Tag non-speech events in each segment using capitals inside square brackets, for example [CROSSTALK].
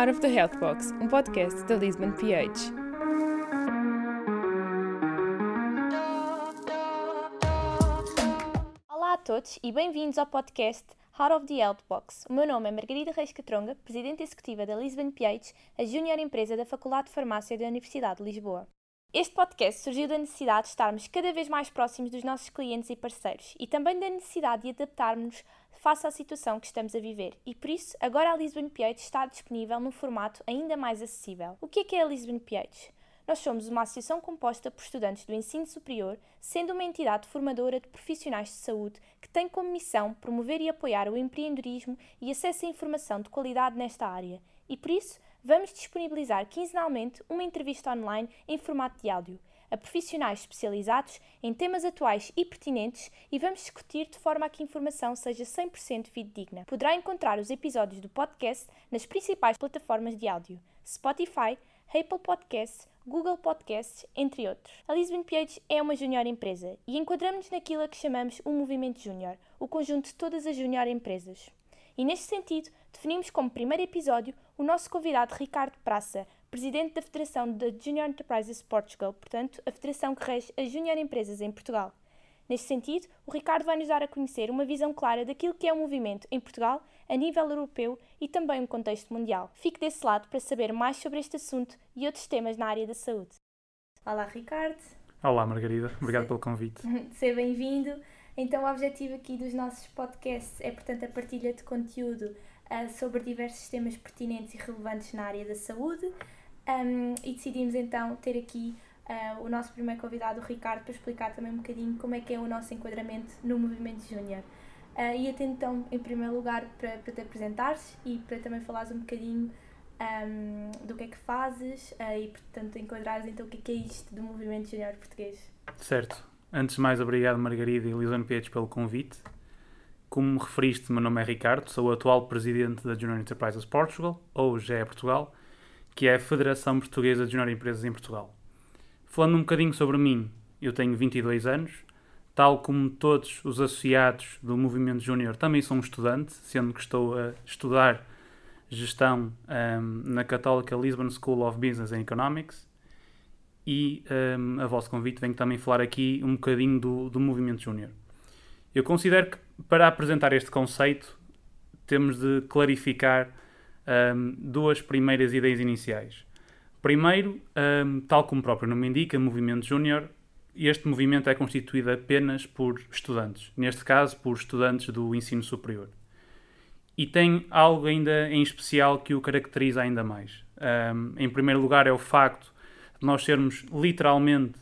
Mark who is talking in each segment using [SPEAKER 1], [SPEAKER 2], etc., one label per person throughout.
[SPEAKER 1] Out of the Health Box, um podcast da Lisbon PH.
[SPEAKER 2] Olá a todos e bem-vindos ao podcast Out of the Health Box. O meu nome é Margarida Reis Catronga, Presidente Executiva da Lisbon PH, a júnior empresa da Faculdade de Farmácia da Universidade de Lisboa. Este podcast surgiu da necessidade de estarmos cada vez mais próximos dos nossos clientes e parceiros e também da necessidade de adaptarmos face à situação que estamos a viver e por isso agora a Lisbon PH está disponível num formato ainda mais acessível. O que é que é a Lisbon PH? Nós somos uma associação composta por estudantes do ensino superior, sendo uma entidade formadora de profissionais de saúde que tem como missão promover e apoiar o empreendedorismo e acesso à informação de qualidade nesta área. E por isso, vamos disponibilizar quinzenalmente uma entrevista online em formato de áudio a profissionais especializados em temas atuais e pertinentes e vamos discutir de forma a que a informação seja 100% fidedigna. Poderá encontrar os episódios do podcast nas principais plataformas de áudio: Spotify, Apple Podcasts, Google Podcasts, entre outros. A Lisbon PH é uma junior empresa e enquadramos-nos naquilo a que chamamos o movimento júnior, o conjunto de todas as junior empresas. E neste sentido, definimos como primeiro episódio o nosso convidado Ricardo Praça, presidente da Federação de Junior Enterprises Portugal, portanto, a federação que rege as junior empresas em Portugal. Neste sentido, o Ricardo vai nos dar a conhecer uma visão clara daquilo que é o movimento em Portugal, a nível europeu e também um contexto mundial. Fique desse lado para saber mais sobre este assunto e outros temas na área da saúde. Olá, Ricardo.
[SPEAKER 3] Olá, Margarida. Obrigado pelo convite. [LAUGHS]
[SPEAKER 2] Seja bem-vindo. Então, o objetivo aqui dos nossos podcasts é, portanto, a partilha de conteúdo uh, sobre diversos temas pertinentes e relevantes na área da saúde, um, e decidimos então ter aqui uh, o nosso primeiro convidado, o Ricardo, para explicar também um bocadinho como é que é o nosso enquadramento no movimento júnior. Uh, e até então, em primeiro lugar, para, para te apresentares e para também falares um bocadinho um, do que é que fazes uh, e, portanto, enquadrares então o que é, que é isto do movimento júnior português.
[SPEAKER 3] Certo. Antes de mais, obrigado Margarida e Lisane Peitos pelo convite. Como referiste, meu nome é Ricardo, sou o atual presidente da Junior Enterprises Portugal, ou GE Portugal, que é a Federação Portuguesa de Junior Empresas em Portugal. Falando um bocadinho sobre mim, eu tenho 22 anos, tal como todos os associados do movimento júnior, também sou um estudante, sendo que estou a estudar gestão um, na Católica Lisbon School of Business and Economics e um, a vosso convite venho também falar aqui um bocadinho do, do movimento júnior. Eu considero que para apresentar este conceito temos de clarificar um, duas primeiras ideias iniciais. Primeiro, um, tal como o próprio nome indica, movimento júnior, este movimento é constituído apenas por estudantes, neste caso por estudantes do ensino superior. E tem algo ainda em especial que o caracteriza ainda mais. Um, em primeiro lugar, é o facto de nós sermos literalmente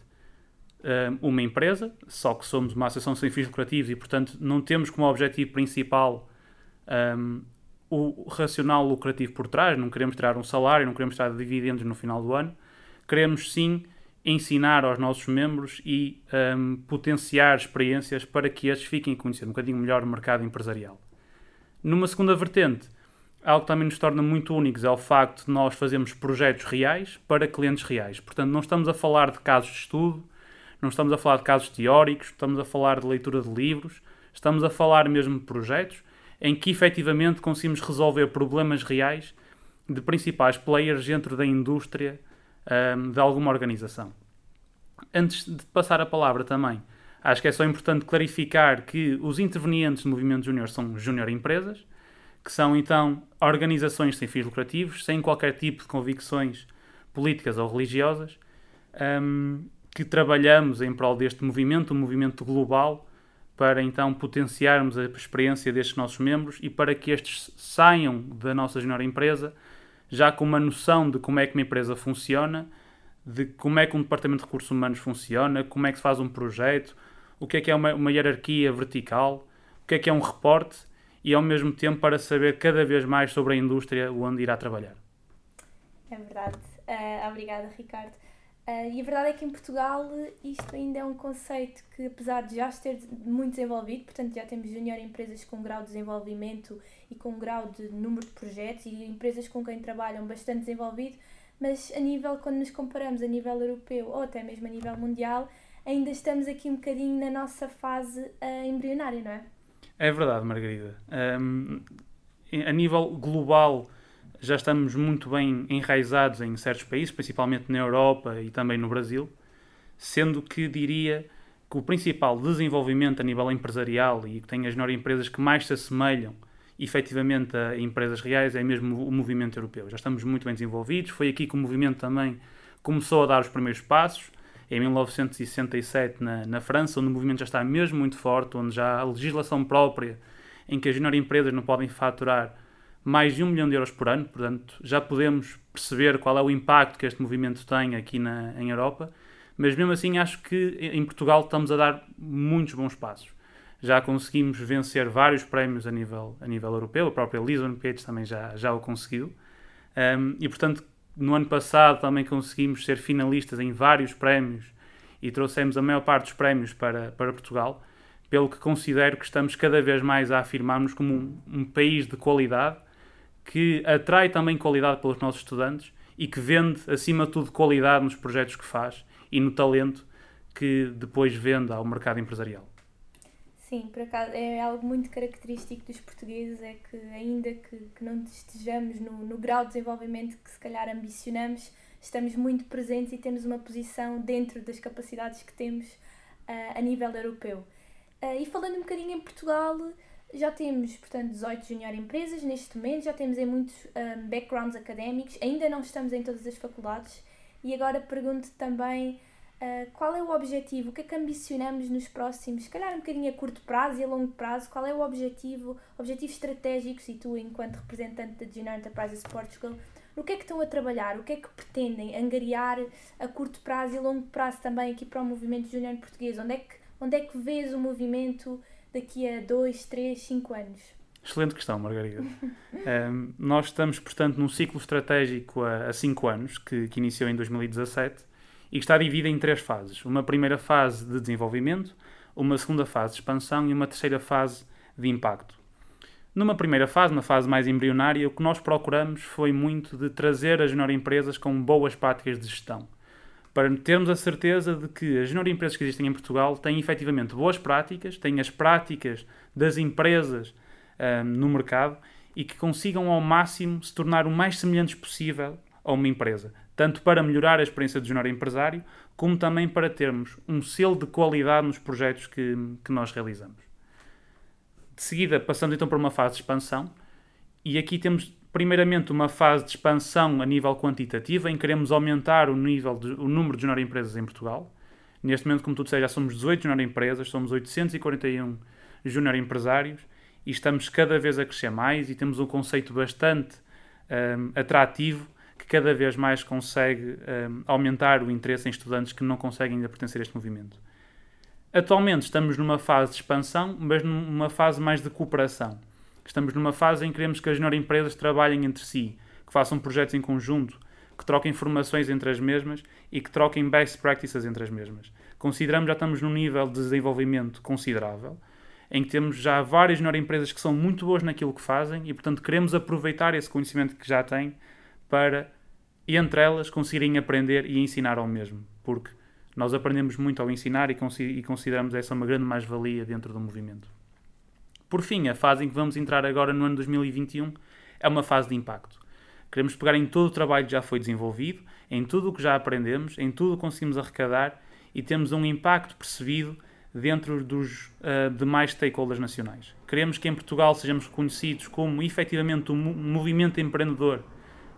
[SPEAKER 3] um, uma empresa, só que somos uma associação sem fins lucrativos e, portanto, não temos como objetivo principal um, o racional lucrativo por trás, não queremos tirar um salário, não queremos tirar dividendos no final do ano, queremos sim ensinar aos nossos membros e um, potenciar experiências para que estes fiquem a conhecer um bocadinho melhor o mercado empresarial. Numa segunda vertente, algo que também nos torna muito únicos é o facto de nós fazermos projetos reais para clientes reais. Portanto, não estamos a falar de casos de estudo, não estamos a falar de casos teóricos, estamos a falar de leitura de livros, estamos a falar mesmo de projetos em que efetivamente conseguimos resolver problemas reais de principais players dentro da indústria um, de alguma organização. Antes de passar a palavra também, acho que é só importante clarificar que os intervenientes do movimento júnior são júnior empresas, que são então organizações sem fins lucrativos, sem qualquer tipo de convicções políticas ou religiosas, um, que trabalhamos em prol deste movimento, um movimento global, para então potenciarmos a experiência destes nossos membros e para que estes saiam da nossa junior empresa já com uma noção de como é que uma empresa funciona, de como é que um departamento de recursos humanos funciona, como é que se faz um projeto, o que é que é uma, uma hierarquia vertical, o que é que é um reporte e ao mesmo tempo para saber cada vez mais sobre a indústria onde irá trabalhar.
[SPEAKER 2] É verdade. Uh, obrigada, Ricardo. Uh, e a verdade é que em Portugal isto ainda é um conceito que, apesar de já estar muito desenvolvido, portanto já temos junior empresas com grau de desenvolvimento e com grau de número de projetos e empresas com quem trabalham bastante desenvolvido, mas a nível, quando nos comparamos a nível europeu ou até mesmo a nível mundial, ainda estamos aqui um bocadinho na nossa fase uh, embrionária, não é?
[SPEAKER 3] É verdade, Margarida. Um, a nível global, já estamos muito bem enraizados em certos países, principalmente na Europa e também no Brasil, sendo que diria que o principal desenvolvimento a nível empresarial e que tem as melhores empresas que mais se assemelham efetivamente a empresas reais é mesmo o movimento europeu. Já estamos muito bem desenvolvidos, foi aqui que o movimento também começou a dar os primeiros passos, em 1967 na, na França, onde o movimento já está mesmo muito forte, onde já há legislação própria em que as menores empresas não podem faturar mais de um milhão de euros por ano, portanto já podemos perceber qual é o impacto que este movimento tem aqui na, em Europa, mas mesmo assim acho que em Portugal estamos a dar muitos bons passos. Já conseguimos vencer vários prémios a nível, a nível europeu, a própria Lisbon Page também já, já o conseguiu, um, e portanto no ano passado também conseguimos ser finalistas em vários prémios e trouxemos a maior parte dos prémios para, para Portugal, pelo que considero que estamos cada vez mais a afirmar-nos como um, um país de qualidade que atrai também qualidade pelos nossos estudantes e que vende, acima de tudo, qualidade nos projetos que faz e no talento que depois vende ao mercado empresarial.
[SPEAKER 2] Sim, por acaso é algo muito característico dos portugueses, é que ainda que, que não estejamos no, no grau de desenvolvimento que se calhar ambicionamos, estamos muito presentes e temos uma posição dentro das capacidades que temos uh, a nível europeu. Uh, e falando um bocadinho em Portugal, já temos, portanto, 18 junior empresas neste momento, já temos em muitos um, backgrounds académicos, ainda não estamos em todas as faculdades. E agora pergunto também Uh, qual é o objetivo? O que é que ambicionamos nos próximos, se calhar um bocadinho a curto prazo e a longo prazo? Qual é o objetivo, objetivos estratégicos e tu, enquanto representante da Junior Enterprises Portugal, no que é que estão a trabalhar? O que é que pretendem angariar a curto prazo e a longo prazo também aqui para o movimento junior português? Onde é que, onde é que vês o movimento daqui a 2, 3, 5 anos?
[SPEAKER 3] Excelente questão, Margarida. [LAUGHS] um, nós estamos, portanto, num ciclo estratégico a 5 anos, que, que iniciou em 2017 e que está dividida em três fases. Uma primeira fase de desenvolvimento, uma segunda fase de expansão e uma terceira fase de impacto. Numa primeira fase, uma fase mais embrionária, o que nós procuramos foi muito de trazer as junior empresas com boas práticas de gestão, para termos a certeza de que as junior empresas que existem em Portugal têm efetivamente boas práticas, têm as práticas das empresas um, no mercado e que consigam ao máximo se tornar o mais semelhantes possível a uma empresa, tanto para melhorar a experiência do junior empresário, como também para termos um selo de qualidade nos projetos que, que nós realizamos. De seguida, passamos então para uma fase de expansão, e aqui temos primeiramente uma fase de expansão a nível quantitativo, em que queremos aumentar o, nível de, o número de junior empresas em Portugal. Neste momento, como tu disseste, já somos 18 junior empresas, somos 841 junior empresários, e estamos cada vez a crescer mais, e temos um conceito bastante um, atrativo que cada vez mais consegue um, aumentar o interesse em estudantes que não conseguem ainda pertencer a este movimento. Atualmente estamos numa fase de expansão, mas numa fase mais de cooperação. Estamos numa fase em que queremos que as melhores empresas trabalhem entre si, que façam projetos em conjunto, que troquem informações entre as mesmas e que troquem best practices entre as mesmas. Consideramos que já estamos num nível de desenvolvimento considerável, em que temos já várias melhores empresas que são muito boas naquilo que fazem e, portanto, queremos aproveitar esse conhecimento que já têm para, entre elas, conseguirem aprender e ensinar ao mesmo. Porque nós aprendemos muito ao ensinar e, consideramos essa uma grande mais-valia dentro do movimento. Por fim, a fase em que vamos entrar agora no ano 2021 é uma fase de impacto. Queremos pegar em todo o trabalho que já foi desenvolvido, em tudo o que já aprendemos, em tudo o que conseguimos arrecadar e temos um impacto percebido dentro dos uh, demais stakeholders nacionais. Queremos que em Portugal sejamos reconhecidos como efetivamente um movimento empreendedor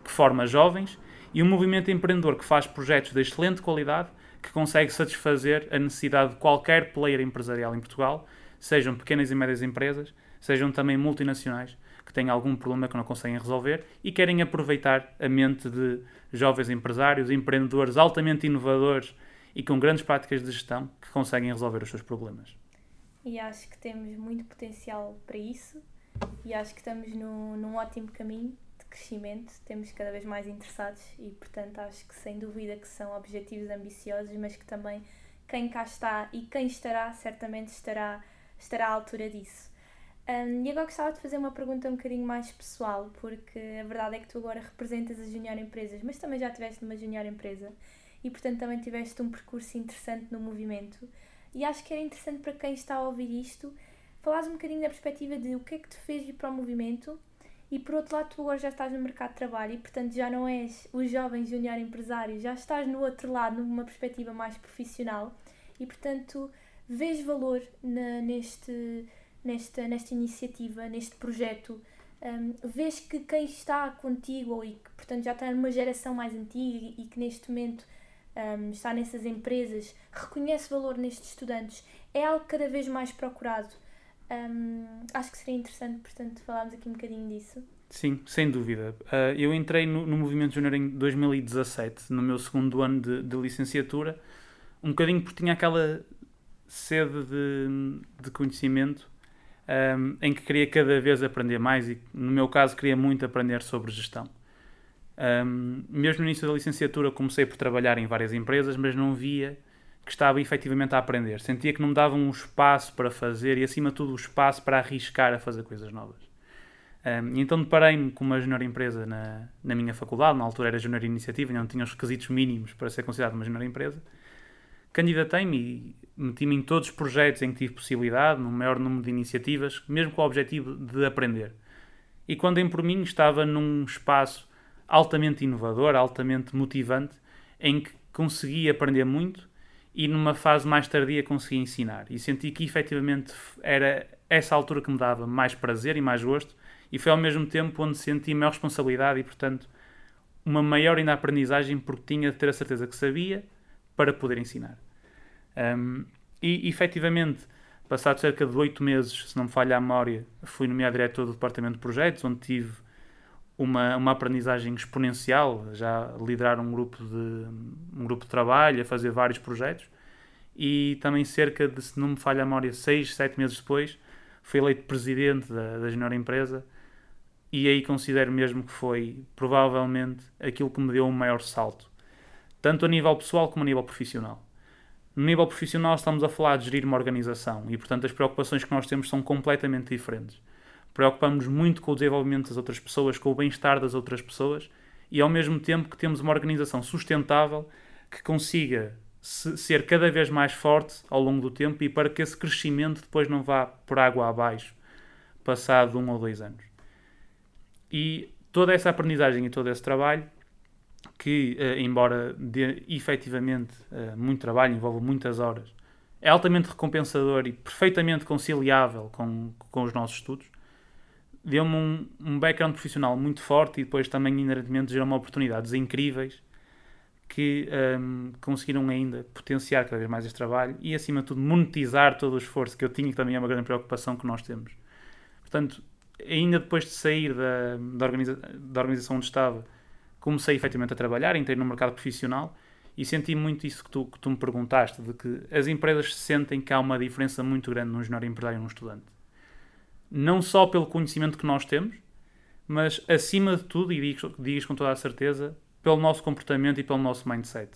[SPEAKER 3] que forma jovens e um movimento empreendedor que faz projetos de excelente qualidade que consegue satisfazer a necessidade de qualquer player empresarial em Portugal, sejam pequenas e médias empresas, sejam também multinacionais que têm algum problema que não conseguem resolver e querem aproveitar a mente de jovens empresários, empreendedores altamente inovadores e com grandes práticas de gestão que conseguem resolver os seus problemas.
[SPEAKER 2] E acho que temos muito potencial para isso e acho que estamos no, num ótimo caminho crescimento, temos cada vez mais interessados e, portanto, acho que sem dúvida que são objetivos ambiciosos, mas que também quem cá está e quem estará, certamente estará, estará à altura disso. Um, e agora gostava de fazer uma pergunta um bocadinho mais pessoal, porque a verdade é que tu agora representas as junior empresas, mas também já estiveste numa junior empresa e, portanto, também tiveste um percurso interessante no movimento. E acho que era interessante para quem está a ouvir isto, falares um bocadinho da perspectiva de o que é que te fez ir para o movimento e por outro lado tu agora já estás no mercado de trabalho e portanto já não és o jovem júnior empresário, já estás no outro lado, numa perspectiva mais profissional e portanto vês valor na, neste, nesta, nesta iniciativa, neste projeto, um, vês que quem está contigo e que portanto já está numa geração mais antiga e, que neste momento um, está nessas empresas, reconhece valor nestes estudantes, é algo cada vez mais procurado. Um, acho que seria interessante, portanto, falarmos aqui um bocadinho disso.
[SPEAKER 3] Sim, sem dúvida. Uh, eu entrei no, no Movimento Júnior em 2017, no meu segundo ano de, de, licenciatura, um bocadinho porque tinha aquela sede de, de conhecimento um, em que queria cada vez aprender mais e, no meu caso, queria muito aprender sobre gestão. Um, mesmo no início da licenciatura comecei por trabalhar em várias empresas, mas não via que estava efetivamente a aprender. Sentia que não me davam um espaço para fazer e, acima de tudo, o um espaço para arriscar a fazer coisas novas. Um, então deparei-me com uma junior empresa na, na minha faculdade, na altura era junior iniciativa, ainda não tinha os requisitos mínimos para ser considerado uma junior empresa. Candidatei-me meti-me em todos os projetos em que tive possibilidade, no maior número de iniciativas, mesmo com o objetivo de aprender. E quando em por mim estava num espaço altamente inovador, altamente motivante, em que consegui aprender muito e numa fase mais tardia consegui ensinar. E senti que efetivamente era essa altura que me dava mais prazer e mais gosto, e foi ao mesmo tempo onde senti maior responsabilidade e, portanto, uma maior ainda aprendizagem porque tinha de ter a certeza que sabia para poder ensinar. Um, e efetivamente, passado cerca de oito meses, se não me falha a memória, fui nomeado diretor do Departamento de Projetos, onde tive uma, uma aprendizagem exponencial, já liderar um grupo, de, um grupo de trabalho, a fazer vários projetos. E também cerca de, se não me falha a memória, seis, sete meses depois, fui eleito presidente da, da Junior Empresa e aí considero mesmo que foi provavelmente aquilo que me deu um maior salto, tanto a nível pessoal como a nível profissional. No nível profissional estamos a falar de gerir uma organização e, portanto, as preocupações que nós temos são completamente diferentes. Preocupamos muito com o desenvolvimento das outras pessoas, com o bem-estar das outras pessoas e, ao mesmo tempo, que temos uma organização sustentável que consiga ser cada vez mais forte ao longo do tempo e para que esse crescimento depois não vá por água abaixo passado um ou dois anos. E toda essa aprendizagem e todo esse trabalho que, uh, embora dê efetivamente uh, muito trabalho, envolva muitas horas, é altamente recompensador e perfeitamente conciliável com, com os nossos estudos, deu-me um, um background profissional muito forte e depois também inerentemente gerou-me oportunidades incríveis que um, ehm, conseguiram ainda potenciar cada vez mais este trabalho e, acima de tudo, monetizar todo o esforço que eu tinha, que também é uma grande preocupação que nós temos. Portanto, ainda depois de sair da, da, organiza da organização onde estava, comecei efetivamente a trabalhar, entrei no mercado profissional e senti muito isso que tu, que tu me perguntaste, de que as empresas sentem que há uma diferença muito grande num junior empresário e num estudante. Não só pelo conhecimento que nós temos, mas acima de tudo, e digo, digo com toda a certeza, pelo nosso comportamento e pelo nosso mindset.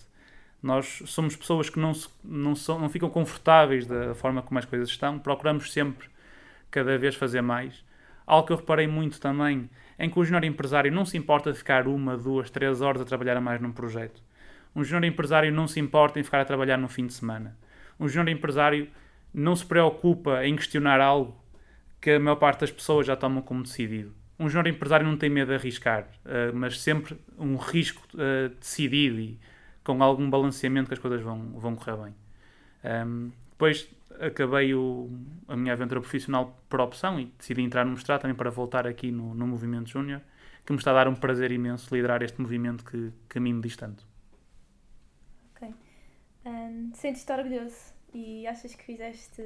[SPEAKER 3] Nós somos pessoas que não, se, não, são, não ficam confortáveis da forma como as coisas estão, procuramos sempre cada vez fazer mais. Algo que eu reparei muito também em que o júnior empresário não se importa de ficar uma, duas, três horas a trabalhar a mais num projeto. Um júnior empresário não se importa em ficar a trabalhar no fim de semana. Um júnior empresário não se preocupa em questionar algo que a maior parte das pessoas já tomam como decidido. Um júnior empresário não tem medo de arriscar, uh, mas sempre um risco uh, decidido e com algum balanceamento que as coisas vão, vão correr bem. Um, depois acabei o, a minha aventura profissional por opção e decidi entrar no mestrado também para voltar aqui no, no movimento júnior, que me está a dar um prazer imenso liderar este movimento que, que a mim me diz tanto.
[SPEAKER 2] Ok. Um, Sentes-te orgulhoso e achas que fizeste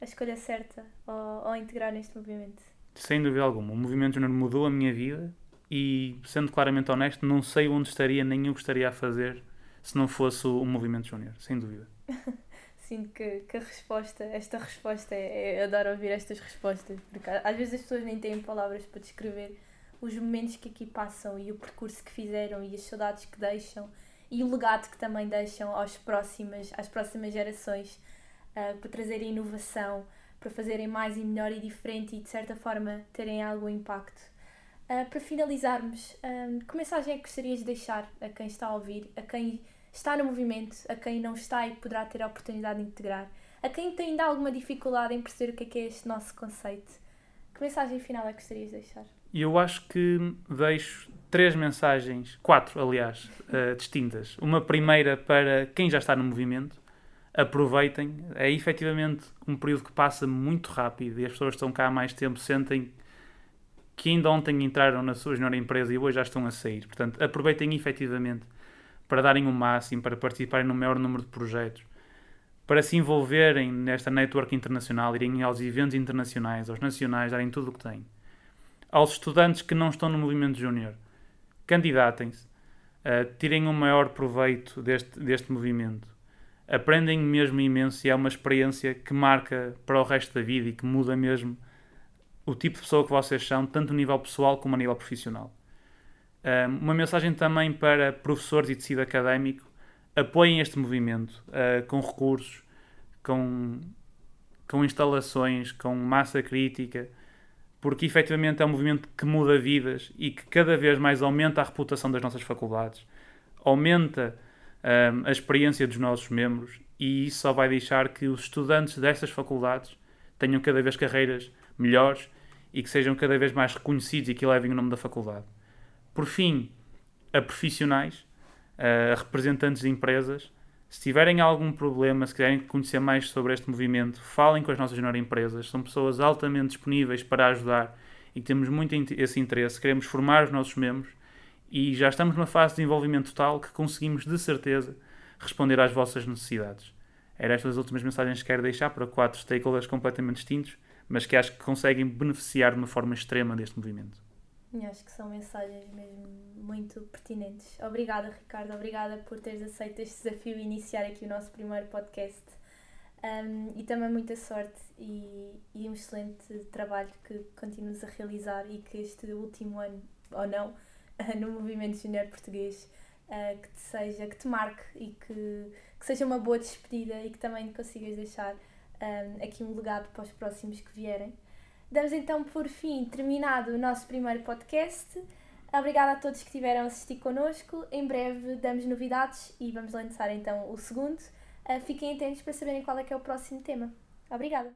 [SPEAKER 2] a escolha certa ao, ao integrar neste movimento?
[SPEAKER 3] Sem dúvida alguma. O movimento júnior mudou a minha vida e, sendo claramente honesto, não sei onde estaria nem o que estaria a fazer se não fosse o movimento júnior, sem dúvida. [LAUGHS]
[SPEAKER 2] sinto que, que a resposta, esta resposta, é, é, adoro ouvir estas respostas, porque às vezes as pessoas nem têm palavras para descrever os momentos que aqui passam e o percurso que fizeram e as saudades que deixam e o legado que também deixam aos próximas, às próximas gerações uh, para trazerem inovação, para fazerem mais e melhor e diferente e de certa forma terem algum impacto. Uh, para finalizarmos, uh, que mensagem é que gostarias de deixar a quem está a ouvir, a quem está no movimento, a quem não está e poderá ter a oportunidade de integrar, a quem tem ainda alguma dificuldade em perceber o que é, que é este nosso conceito. Que mensagem final é que gostarias de deixar?
[SPEAKER 3] Eu acho que deixo três mensagens, quatro, aliás, uh, distintas. Uma primeira para quem já está no movimento, aproveitem. É efetivamente um período que passa muito rápido e as pessoas que estão cá há mais tempo sentem que ainda ontem entraram na sua melhor empresa e hoje já estão a sair. Portanto, aproveitem efetivamente para darem o máximo, para participarem no maior número de projetos, para se envolverem nesta network internacional, irem aos eventos internacionais, aos nacionais, darem tudo o que têm. Aos estudantes que não estão no movimento júnior, candidatem-se, uh, tirem o maior proveito deste, deste movimento. Aprendem mesmo imenso e é uma experiência que marca para o resto da vida e que muda mesmo o tipo de pessoa que vocês são, tanto a nível pessoal como a nível profissional. Uma mensagem também para professores e tecido académico: apoiem este movimento uh, com recursos, com, com instalações, com massa crítica, porque efetivamente é um movimento que muda vidas e que cada vez mais aumenta a reputação das nossas faculdades, aumenta um, a experiência dos nossos membros e isso só vai deixar que os estudantes dessas faculdades tenham cada vez carreiras melhores e que sejam cada vez mais reconhecidos e que levem o nome da faculdade. Por fim, a profissionais, a representantes de empresas, se tiverem algum problema, se quiserem conhecer mais sobre este movimento, falem com as nossas menores empresas. São pessoas altamente disponíveis para ajudar e temos muito esse interesse. Queremos formar os nossos membros e já estamos numa fase de desenvolvimento total que conseguimos, de certeza, responder às vossas necessidades. Era estas as últimas mensagens que quero deixar para quatro stakeholders completamente distintos mas que acho que conseguem beneficiar de uma forma extrema deste movimento.
[SPEAKER 2] Acho que são mensagens mesmo muito pertinentes. Obrigada, Ricardo. Obrigada por teres aceito este desafio e iniciar aqui o nosso primeiro podcast. Um, e também muita sorte e, e, um excelente trabalho que continuas a realizar e que este último ano, ou não, [LAUGHS] no movimento junior português, uh, que te seja, que te marque e que, que seja uma boa despedida e que também consigas deixar um, aqui um legado para os próximos que vierem. Damos então por fim terminado o nosso primeiro podcast. Obrigada a todos que tiveram a assistir connosco. Em breve damos novidades e vamos lançar então o segundo. Uh, fiquem atentos para saberem qual é que é o próximo tema. Obrigada!